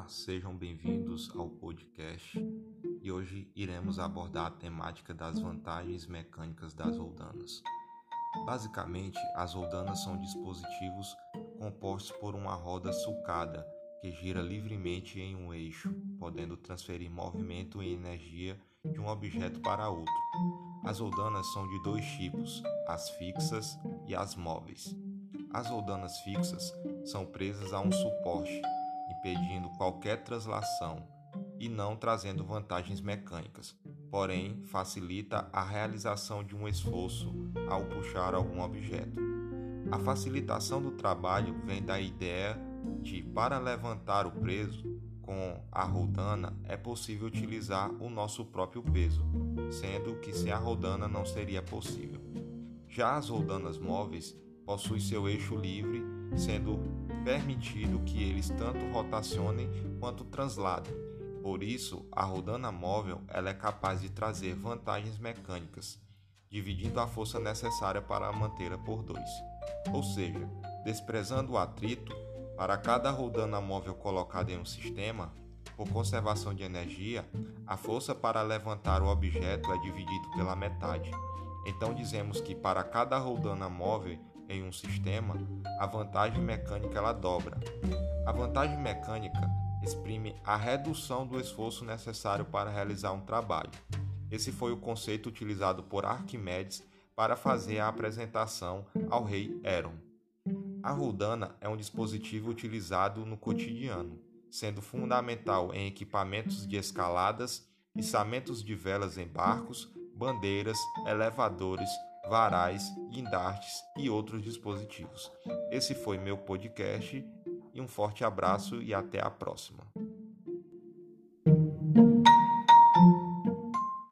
Olá, sejam bem-vindos ao podcast e hoje iremos abordar a temática das vantagens mecânicas das roldanas. Basicamente, as roldanas são dispositivos compostos por uma roda sulcada que gira livremente em um eixo, podendo transferir movimento e energia de um objeto para outro. As roldanas são de dois tipos, as fixas e as móveis. As roldanas fixas são presas a um suporte, impedindo qualquer translação e não trazendo vantagens mecânicas, porém facilita a realização de um esforço ao puxar algum objeto. A facilitação do trabalho vem da ideia de, para levantar o peso com a rodana, é possível utilizar o nosso próprio peso, sendo que sem a rodana não seria possível. Já as rodanas móveis possuem seu eixo livre, sendo permitido que eles tanto rotacionem quanto transladem. Por isso, a rodana móvel ela é capaz de trazer vantagens mecânicas, dividindo a força necessária para mantê-la por dois. Ou seja, desprezando o atrito, para cada rodana móvel colocada em um sistema, por conservação de energia, a força para levantar o objeto é dividido pela metade. Então dizemos que para cada rodana móvel em um sistema, a vantagem mecânica ela dobra. A vantagem mecânica exprime a redução do esforço necessário para realizar um trabalho. Esse foi o conceito utilizado por Arquimedes para fazer a apresentação ao rei Heron. A rodana é um dispositivo utilizado no cotidiano, sendo fundamental em equipamentos de escaladas, içamentos de velas em barcos, bandeiras, elevadores, varais, guindastes e outros dispositivos. Esse foi meu podcast e um forte abraço e até a próxima.